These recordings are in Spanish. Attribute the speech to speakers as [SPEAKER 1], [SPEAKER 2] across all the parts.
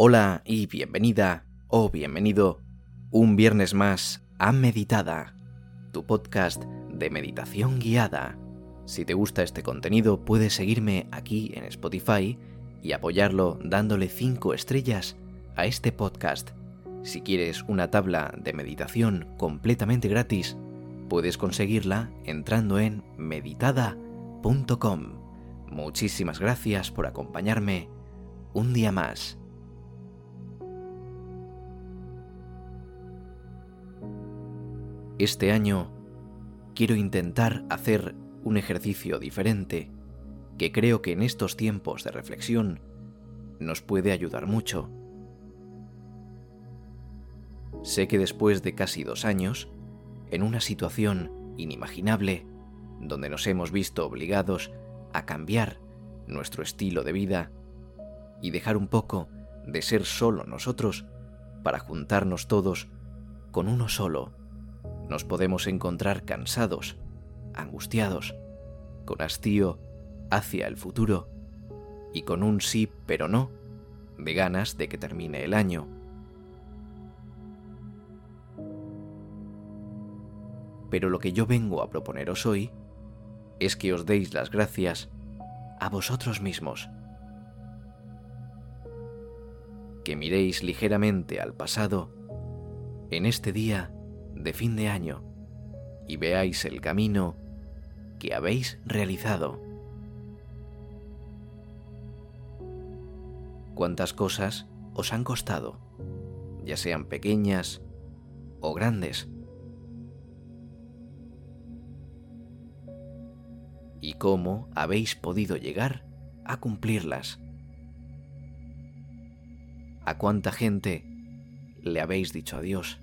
[SPEAKER 1] Hola y bienvenida o bienvenido un viernes más a Meditada, tu podcast de meditación guiada. Si te gusta este contenido puedes seguirme aquí en Spotify y apoyarlo dándole 5 estrellas a este podcast. Si quieres una tabla de meditación completamente gratis, puedes conseguirla entrando en meditada.com. Muchísimas gracias por acompañarme un día más. Este año quiero intentar hacer un ejercicio diferente que creo que en estos tiempos de reflexión nos puede ayudar mucho. Sé que después de casi dos años, en una situación inimaginable, donde nos hemos visto obligados a cambiar nuestro estilo de vida y dejar un poco de ser solo nosotros para juntarnos todos con uno solo, nos podemos encontrar cansados, angustiados, con hastío hacia el futuro y con un sí pero no de ganas de que termine el año. Pero lo que yo vengo a proponeros hoy es que os deis las gracias a vosotros mismos. Que miréis ligeramente al pasado en este día de fin de año y veáis el camino que habéis realizado. Cuántas cosas os han costado, ya sean pequeñas o grandes. Y cómo habéis podido llegar a cumplirlas. ¿A cuánta gente le habéis dicho adiós?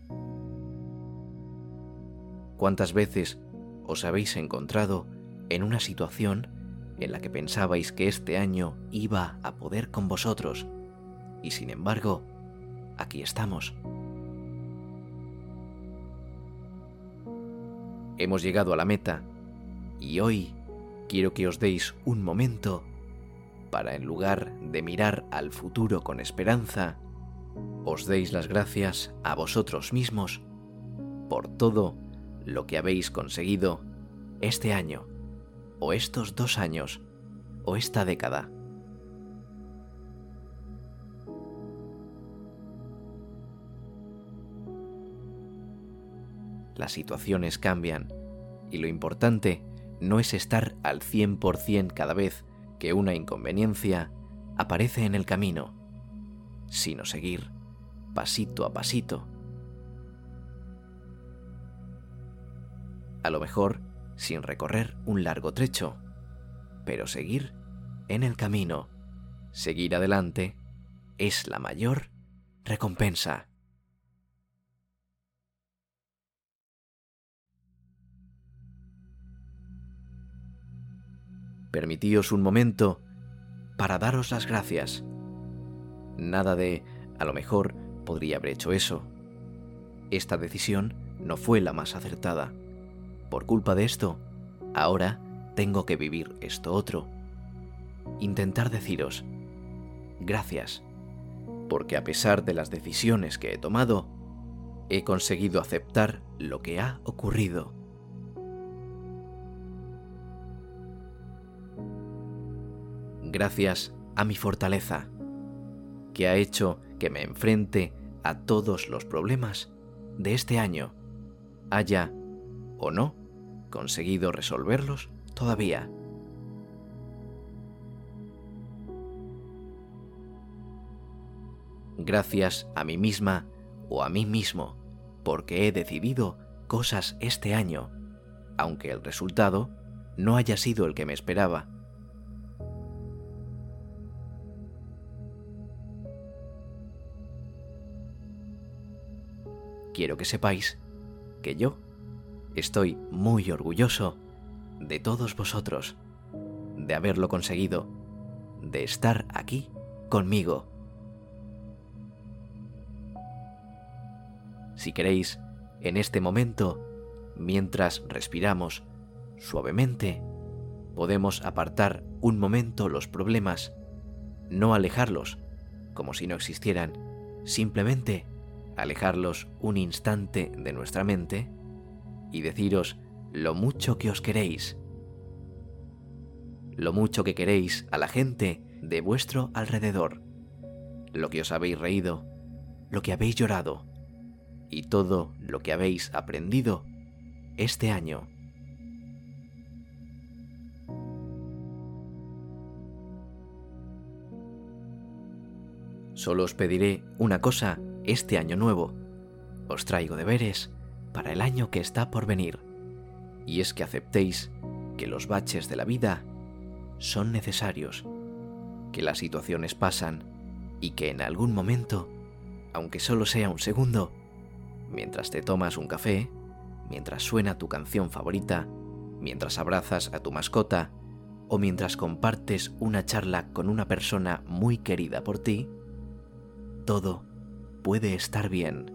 [SPEAKER 1] ¿Cuántas veces os habéis encontrado en una situación en la que pensabais que este año iba a poder con vosotros y sin embargo, aquí estamos? Hemos llegado a la meta y hoy quiero que os deis un momento para en lugar de mirar al futuro con esperanza, os deis las gracias a vosotros mismos por todo lo que habéis conseguido este año, o estos dos años, o esta década. Las situaciones cambian y lo importante no es estar al 100% cada vez que una inconveniencia aparece en el camino, sino seguir pasito a pasito a lo mejor sin recorrer un largo trecho, pero seguir en el camino, seguir adelante, es la mayor recompensa. Permitíos un momento para daros las gracias. Nada de, a lo mejor, podría haber hecho eso. Esta decisión no fue la más acertada por culpa de esto, ahora tengo que vivir esto otro. Intentar deciros, gracias, porque a pesar de las decisiones que he tomado, he conseguido aceptar lo que ha ocurrido. Gracias a mi fortaleza, que ha hecho que me enfrente a todos los problemas de este año, o no conseguido resolverlos todavía. Gracias a mí misma o a mí mismo, porque he decidido cosas este año, aunque el resultado no haya sido el que me esperaba. Quiero que sepáis que yo Estoy muy orgulloso de todos vosotros, de haberlo conseguido, de estar aquí conmigo. Si queréis, en este momento, mientras respiramos suavemente, podemos apartar un momento los problemas, no alejarlos, como si no existieran, simplemente alejarlos un instante de nuestra mente y deciros lo mucho que os queréis, lo mucho que queréis a la gente de vuestro alrededor, lo que os habéis reído, lo que habéis llorado y todo lo que habéis aprendido este año. Solo os pediré una cosa este año nuevo. Os traigo deberes para el año que está por venir. Y es que aceptéis que los baches de la vida son necesarios, que las situaciones pasan y que en algún momento, aunque solo sea un segundo, mientras te tomas un café, mientras suena tu canción favorita, mientras abrazas a tu mascota o mientras compartes una charla con una persona muy querida por ti, todo puede estar bien.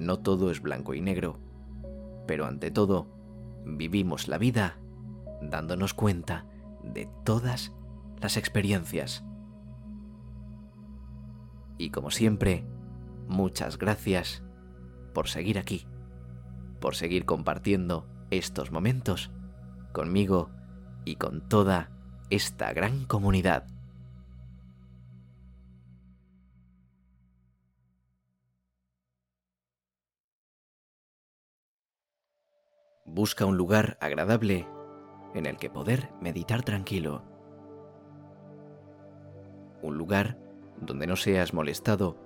[SPEAKER 1] No todo es blanco y negro, pero ante todo, vivimos la vida dándonos cuenta de todas las experiencias. Y como siempre, muchas gracias por seguir aquí, por seguir compartiendo estos momentos conmigo y con toda esta gran comunidad. Busca un lugar agradable en el que poder meditar tranquilo. Un lugar donde no seas molestado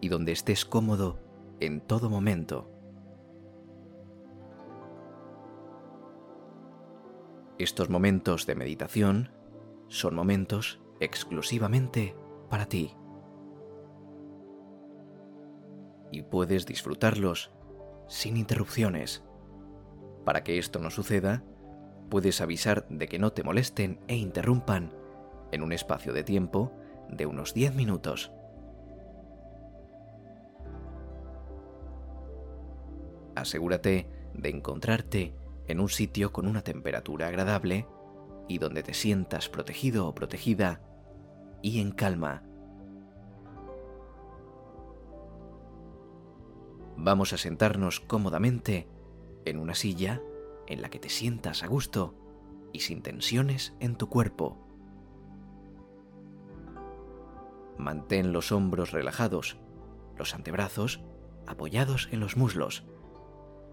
[SPEAKER 1] y donde estés cómodo en todo momento. Estos momentos de meditación son momentos exclusivamente para ti. Y puedes disfrutarlos sin interrupciones. Para que esto no suceda, puedes avisar de que no te molesten e interrumpan en un espacio de tiempo de unos 10 minutos. Asegúrate de encontrarte en un sitio con una temperatura agradable y donde te sientas protegido o protegida y en calma. Vamos a sentarnos cómodamente en una silla en la que te sientas a gusto y sin tensiones en tu cuerpo. Mantén los hombros relajados, los antebrazos apoyados en los muslos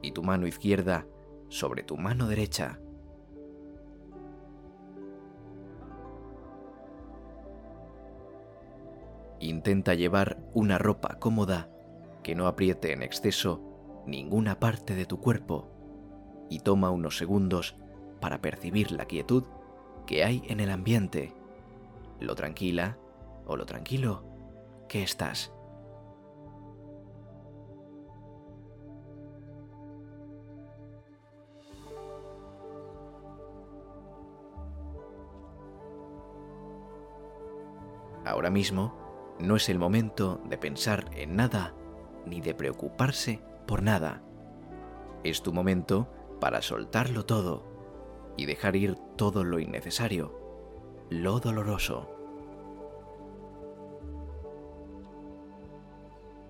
[SPEAKER 1] y tu mano izquierda sobre tu mano derecha. Intenta llevar una ropa cómoda que no apriete en exceso ninguna parte de tu cuerpo y toma unos segundos para percibir la quietud que hay en el ambiente, lo tranquila o lo tranquilo que estás. Ahora mismo no es el momento de pensar en nada ni de preocuparse por nada. Es tu momento para soltarlo todo y dejar ir todo lo innecesario, lo doloroso.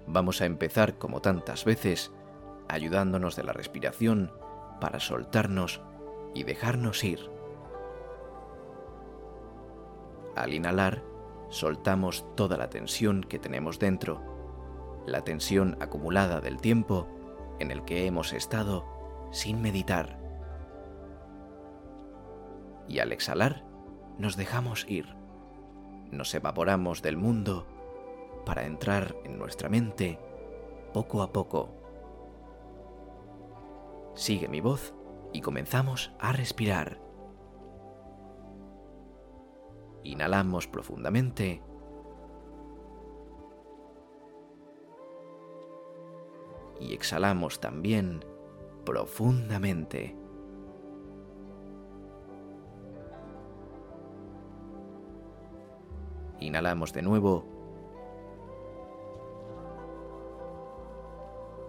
[SPEAKER 1] Vamos a empezar como tantas veces, ayudándonos de la respiración para soltarnos y dejarnos ir. Al inhalar, soltamos toda la tensión que tenemos dentro, la tensión acumulada del tiempo en el que hemos estado sin meditar. Y al exhalar, nos dejamos ir, nos evaporamos del mundo para entrar en nuestra mente poco a poco. Sigue mi voz y comenzamos a respirar. Inhalamos profundamente. y exhalamos también profundamente. Inhalamos de nuevo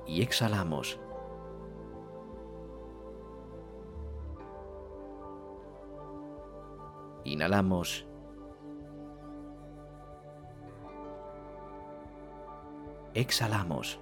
[SPEAKER 1] y exhalamos. Inhalamos. Exhalamos.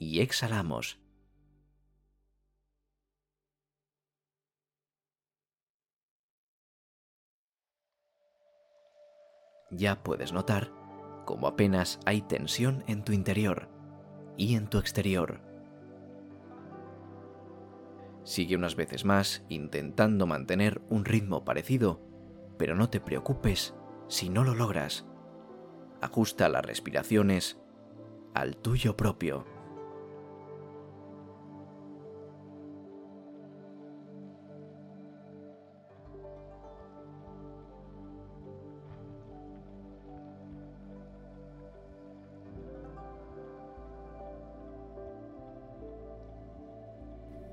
[SPEAKER 1] Y exhalamos. Ya puedes notar como apenas hay tensión en tu interior y en tu exterior. Sigue unas veces más intentando mantener un ritmo parecido, pero no te preocupes si no lo logras. Ajusta las respiraciones al tuyo propio.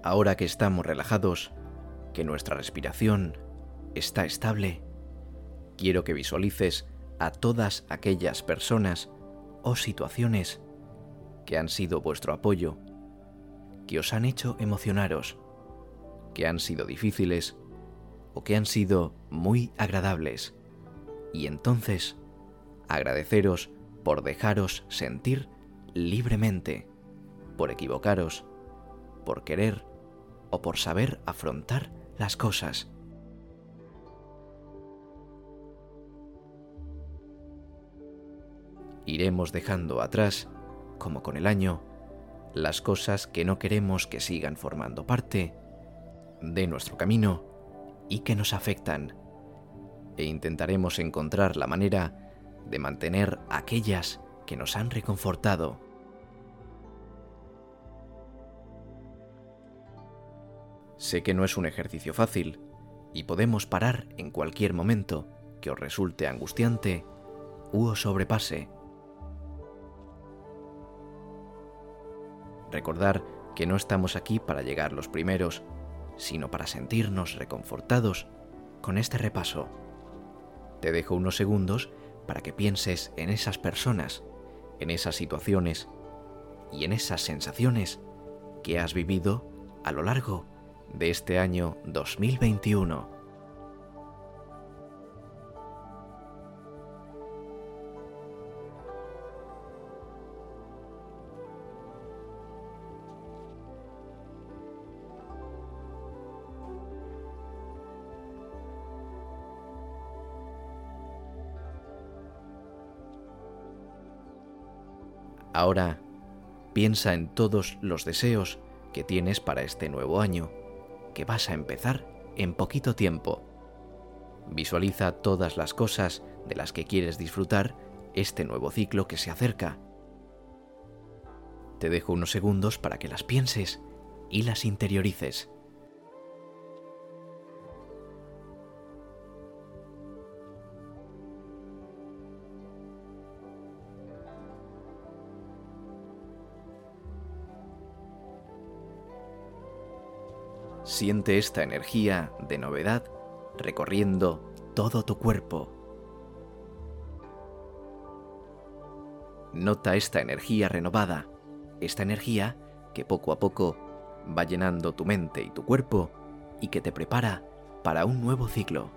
[SPEAKER 1] Ahora que estamos relajados, que nuestra respiración está estable, quiero que visualices a todas aquellas personas o situaciones que han sido vuestro apoyo, que os han hecho emocionaros, que han sido difíciles o que han sido muy agradables. Y entonces, agradeceros por dejaros sentir libremente, por equivocaros, por querer o por saber afrontar las cosas. Iremos dejando atrás, como con el año, las cosas que no queremos que sigan formando parte de nuestro camino y que nos afectan, e intentaremos encontrar la manera de mantener aquellas que nos han reconfortado Sé que no es un ejercicio fácil y podemos parar en cualquier momento que os resulte angustiante u os sobrepase. Recordar que no estamos aquí para llegar los primeros, sino para sentirnos reconfortados con este repaso. Te dejo unos segundos para que pienses en esas personas, en esas situaciones y en esas sensaciones que has vivido a lo largo de este año 2021. Ahora, piensa en todos los deseos que tienes para este nuevo año que vas a empezar en poquito tiempo. Visualiza todas las cosas de las que quieres disfrutar este nuevo ciclo que se acerca. Te dejo unos segundos para que las pienses y las interiorices. Siente esta energía de novedad recorriendo todo tu cuerpo. Nota esta energía renovada, esta energía que poco a poco va llenando tu mente y tu cuerpo y que te prepara para un nuevo ciclo.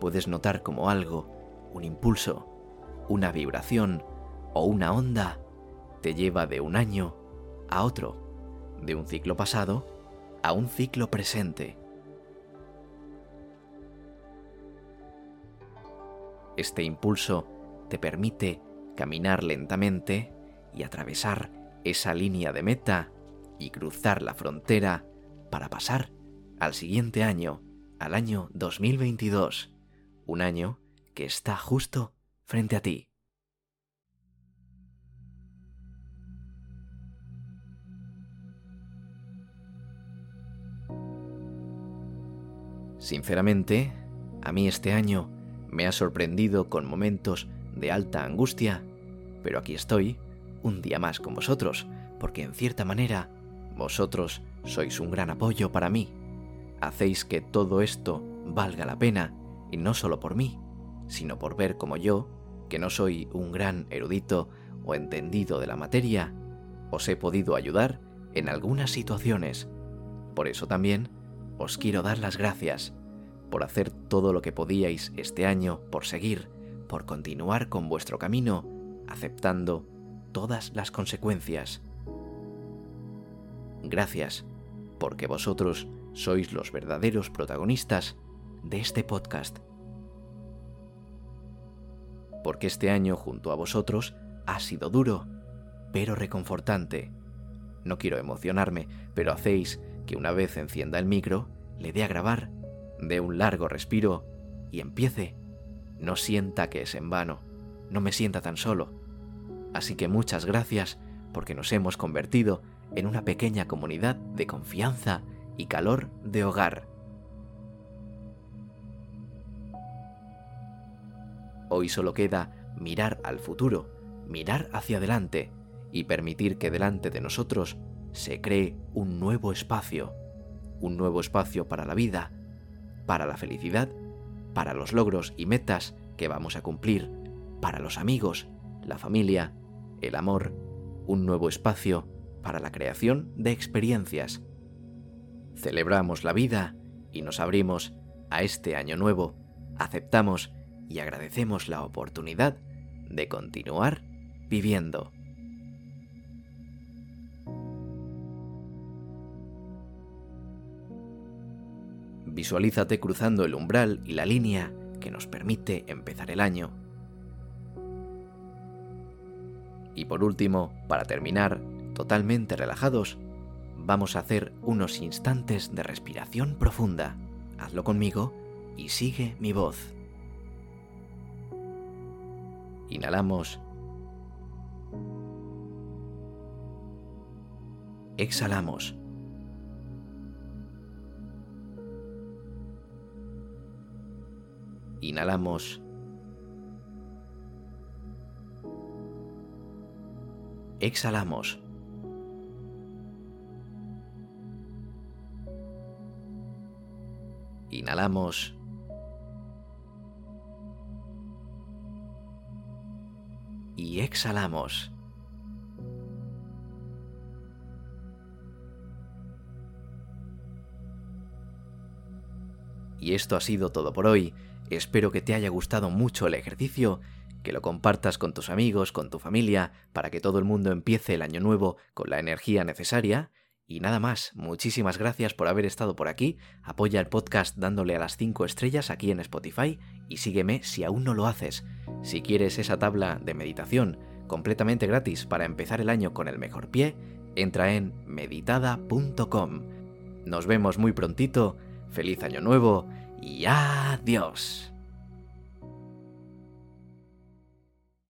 [SPEAKER 1] Puedes notar como algo, un impulso, una vibración o una onda te lleva de un año a otro, de un ciclo pasado a un ciclo presente. Este impulso te permite caminar lentamente y atravesar esa línea de meta y cruzar la frontera para pasar al siguiente año, al año 2022, un año que está justo frente a ti. Sinceramente, a mí este año me ha sorprendido con momentos de alta angustia, pero aquí estoy, un día más con vosotros, porque en cierta manera vosotros sois un gran apoyo para mí. Hacéis que todo esto valga la pena, y no solo por mí, sino por ver como yo, que no soy un gran erudito o entendido de la materia, os he podido ayudar en algunas situaciones. Por eso también os quiero dar las gracias por hacer todo lo que podíais este año, por seguir, por continuar con vuestro camino, aceptando todas las consecuencias. Gracias, porque vosotros sois los verdaderos protagonistas de este podcast. Porque este año junto a vosotros ha sido duro, pero reconfortante. No quiero emocionarme, pero hacéis que una vez encienda el micro, le dé a grabar, dé un largo respiro y empiece. No sienta que es en vano, no me sienta tan solo. Así que muchas gracias porque nos hemos convertido en una pequeña comunidad de confianza y calor de hogar. Hoy solo queda mirar al futuro, mirar hacia adelante y permitir que delante de nosotros se cree un nuevo espacio, un nuevo espacio para la vida, para la felicidad, para los logros y metas que vamos a cumplir, para los amigos, la familia, el amor, un nuevo espacio para la creación de experiencias. Celebramos la vida y nos abrimos a este año nuevo, aceptamos y agradecemos la oportunidad de continuar viviendo. Visualízate cruzando el umbral y la línea que nos permite empezar el año. Y por último, para terminar, totalmente relajados, vamos a hacer unos instantes de respiración profunda. Hazlo conmigo y sigue mi voz. Inhalamos. Exhalamos. Inhalamos. Exhalamos. Inhalamos. Y exhalamos. Y esto ha sido todo por hoy. Espero que te haya gustado mucho el ejercicio, que lo compartas con tus amigos, con tu familia, para que todo el mundo empiece el año nuevo con la energía necesaria. Y nada más, muchísimas gracias por haber estado por aquí, apoya el podcast dándole a las 5 estrellas aquí en Spotify y sígueme si aún no lo haces. Si quieres esa tabla de meditación completamente gratis para empezar el año con el mejor pie, entra en meditada.com. Nos vemos muy prontito, feliz año nuevo y adiós.